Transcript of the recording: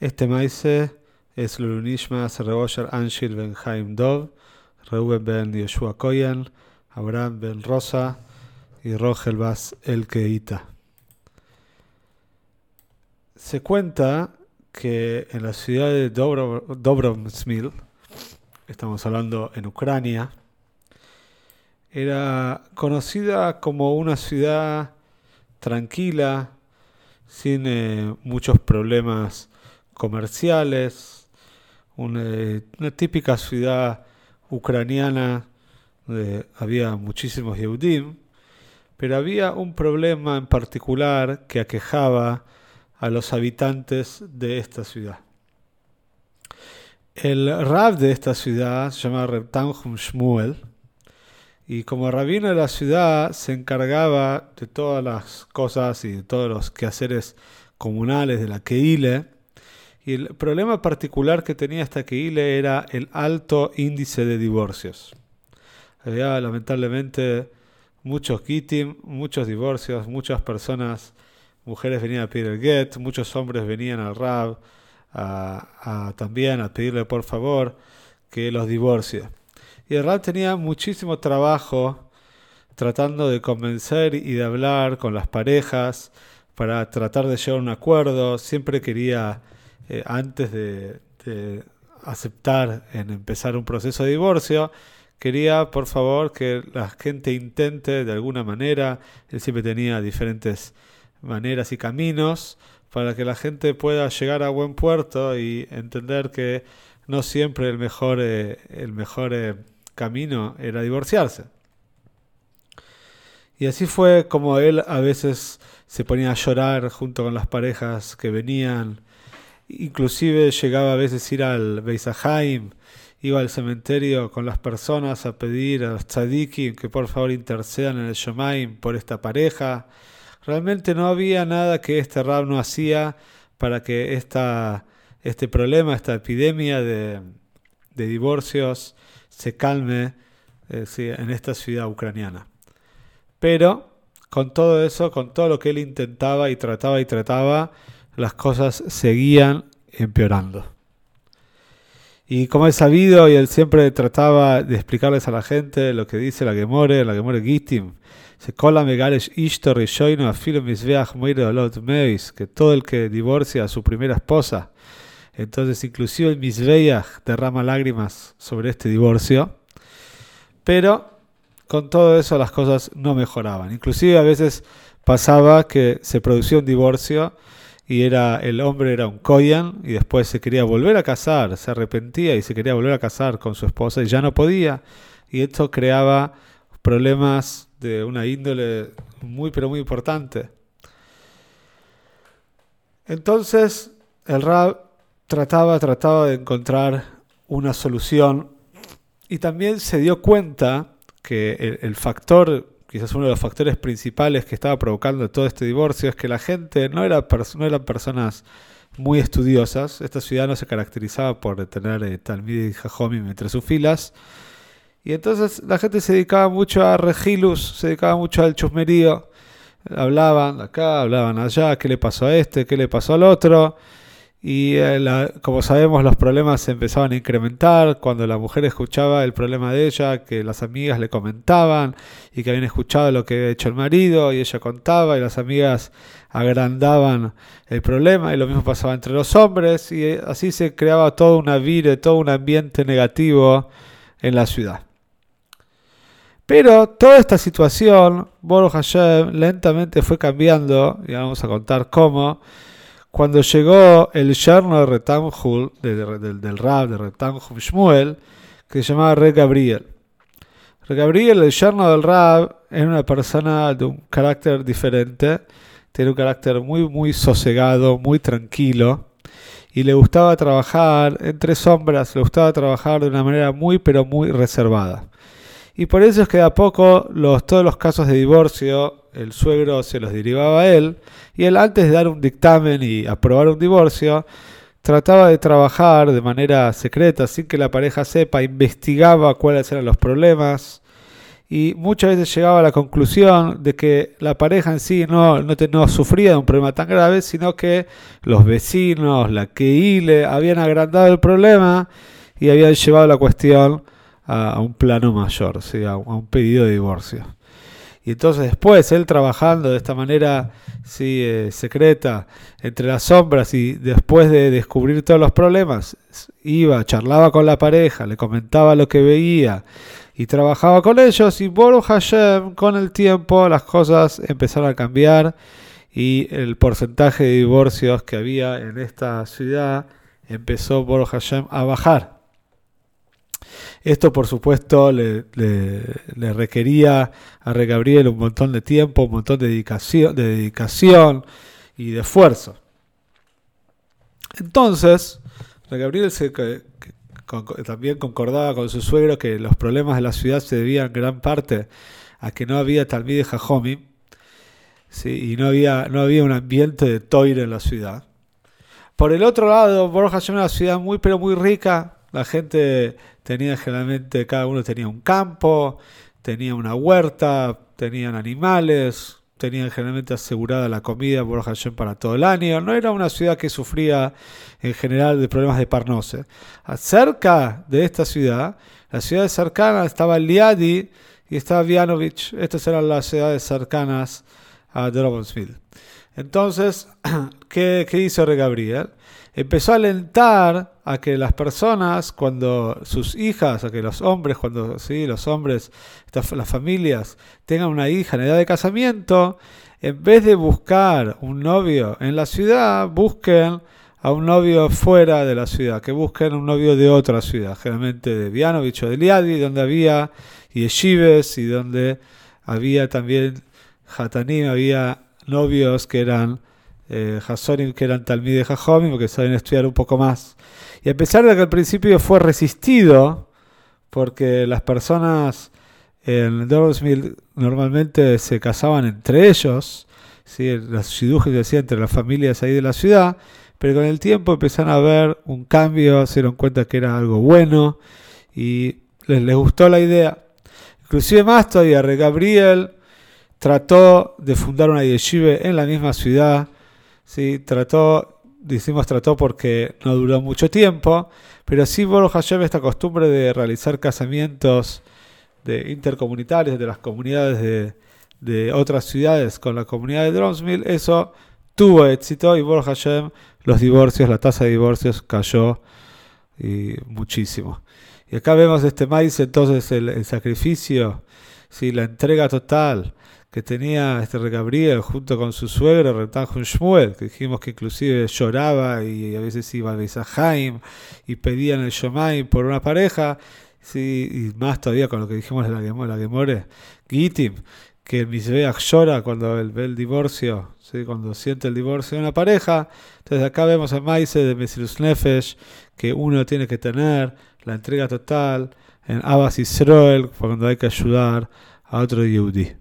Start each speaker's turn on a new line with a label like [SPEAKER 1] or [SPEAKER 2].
[SPEAKER 1] Este maíz es Lulunishma Serrebosher Anshil Ben Haim Dov, Reuben Ben Yoshua Koyan, Abraham Ben Rosa y Rogel Bas El Keita. Se cuenta que en la ciudad de Dobromsmil, estamos hablando en Ucrania, era conocida como una ciudad tranquila, sin eh, muchos problemas comerciales, una, típica ciudad ucraniana donde había muchísimos Yehudim, pero había un problema en particular que aquejaba a los habitantes de esta ciudad. El rab de esta ciudad se llama Reb Shmuel, y como rabino de la ciudad se encargaba de todas las cosas y de todos los quehaceres comunales de la Keile. Y el problema particular que tenía esta Keile era el alto índice de divorcios. Había lamentablemente muchos kitim, muchos divorcios, muchas personas, mujeres venían a pedir el get, muchos hombres venían al rab también a pedirle por favor que los divorcie. Y el Rab tenía muchísimo trabajo tratando de convencer y de hablar con las parejas para tratar de llegar a un acuerdo. Siempre quería, eh, antes de, aceptar en empezar un proceso de divorcio, quería, por favor, que la gente intente de alguna manera. Él siempre tenía diferentes maneras y caminos para que la gente pueda llegar a buen puerto y entender que no siempre el mejor, eh, el mejor eh, camino era divorciarse. Y así fue como él a veces se ponía a llorar junto con las parejas que venían. Inclusive llegaba a veces ir al Beisahaim, iba al cementerio con las personas a pedir a los tzadikim que por favor intercedan en el Shomaim por esta pareja. Realmente no había nada que este rab no hacía para que esta, este problema, esta epidemia de, de divorcios se calme eh, en esta ciudad ucraniana. Pero con todo eso, con todo lo que él intentaba y trataba y trataba, las cosas seguían empeorando. Y como es sabido, y él siempre trataba de explicarles a la gente lo que dice la Gemore, la Gemore Gittim, se cola megales ishtor y afilo misveach meis, que todo el que divorcia a su primera esposa entonces, inclusive el Misbeach derrama lágrimas sobre este divorcio. Pero con todo eso las cosas no mejoraban. Inclusive a veces pasaba que se producía un divorcio y era el hombre era un koyan y después se quería volver a casar, se arrepentía y se quería volver a casar con su esposa y ya no podía. Y esto creaba problemas de una índole muy pero muy importante. Entonces el Rab trataba, trataba de encontrar una solución y también se dio cuenta que el, factor, quizás uno de los factores principales que estaba provocando todo este divorcio es que la gente no, era no eran personas muy estudiosas. Esta ciudad no se caracterizaba por tener eh, y Jajomim entre sus filas. Y entonces la gente se dedicaba mucho a regilus, se dedicaba mucho al chusmerío. Hablaban acá, hablaban allá, qué le pasó a este, qué le pasó al otro. Y eh, como sabemos, los problemas se empezaban a incrementar cuando la mujer escuchaba el problema de ella, que las amigas le comentaban y que habían escuchado lo que había hecho el marido, y ella contaba, y las amigas agrandaban el problema, y lo mismo pasaba entre los hombres, y eh, así se creaba toda una vida, todo un ambiente negativo en la ciudad. Pero toda esta situación, Boruch Hashem, lentamente fue cambiando, y vamos a contar cómo cuando llegó el yerno de Retamhul, del Rab de Retamhul Shmuel, que se llamaba Re Gabriel. Re Gabriel, el yerno del Rab, era una persona de un carácter diferente, tiene un carácter muy, muy sosegado, muy tranquilo, y le gustaba trabajar entre sombras, le gustaba trabajar de una manera muy, pero muy reservada. Y por eso es que a poco los, todos los casos de divorcio, el suegro se los derivaba a él, y él antes de dar un dictamen y aprobar un divorcio, trataba de trabajar de manera secreta, sin que la pareja sepa, investigaba cuáles eran los problemas, y muchas veces llegaba a la conclusión de que la pareja en sí no, no, sufría de un problema tan grave, sino que los vecinos, la Keile, habían agrandado el problema y habían llevado la cuestión a, un plano mayor, ¿sí? a, un pedido de divorcio. Y entonces después él trabajando de esta manera sí, eh, secreta entre las sombras y después de descubrir todos los problemas, iba, charlaba con la pareja, le comentaba lo que veía, y trabajaba con ellos y Boru Hashem con el tiempo las cosas empezaron a cambiar y el porcentaje de divorcios que había en esta ciudad empezó Boru Hashem a bajar. Esto por supuesto le, requería a Re Gabriel un montón de tiempo, un montón de dedicación, de dedicación y de esfuerzo. Entonces, Re Gabriel también concordaba con su suegro que los problemas de la ciudad se debían en gran parte a que no había Talmid de Jajomi ¿sí? y no había, no había un ambiente de toire en la ciudad. Por el otro lado, Borja era una ciudad muy pero muy rica. La gente tenía generalmente, cada uno tenía un campo, tenía una huerta, tenían animales, tenían generalmente asegurada la comida por Hashem para todo el año. No era una ciudad que sufría en general de problemas de parnose. Cerca de esta ciudad, la ciudad cercana estaba Liadi y estaba Vianovich. Estas eran las ciudades cercanas a Drobensville. Entonces, ¿qué, ¿qué, hizo Re Gabriel? Empezó a alentar a que las personas, cuando sus hijas, a que los hombres, cuando sí, los hombres, las familias tengan una hija en edad de casamiento, en vez de buscar un novio en la ciudad, busquen a un novio fuera de la ciudad, que busquen un novio de otra ciudad, generalmente de Vianovich o de Liadi, donde había yeshives y donde había también hatanim, había novios que eran eh, que eran talmid de Jajomim, porque saben estudiar un poco más. Y a pesar de que al principio fue resistido, porque las personas en Dorsville normalmente se casaban entre ellos, ¿sí? las shidujes se entre las familias ahí de la ciudad, pero con el tiempo empezaron a ver un cambio, se dieron cuenta que era algo bueno y les, les gustó la idea. Inclusive más todavía, Re Gabriel trató de fundar una yeshiva en la misma ciudad, ¿sí? trató decimos trató porque no duró mucho tiempo, pero sí Baruch Hashem esta costumbre de realizar casamientos de intercomunitarios de las comunidades de, de otras ciudades con la comunidad de Drumsmill, eso tuvo éxito y Baruch Hashem los divorcios, la tasa de divorcios cayó y muchísimo. Y acá vemos este maíz, entonces el, el sacrificio, ¿sí? la entrega total, que tenía este Gabriel junto con su suegro, Retanjun Shmuel, que dijimos que inclusive lloraba y a veces iba a Besahaim y pedían el Shomaim por una pareja, sí, y más todavía con lo que dijimos de la Gemore, la Gemore Gitim, que el Misbeach llora cuando él ve el divorcio, ¿sí? cuando siente el divorcio de una pareja. Entonces acá vemos a Maise de Mesirus Nefesh, que uno tiene que tener la entrega total en Abbas Israel cuando hay que ayudar a otro Yehudi.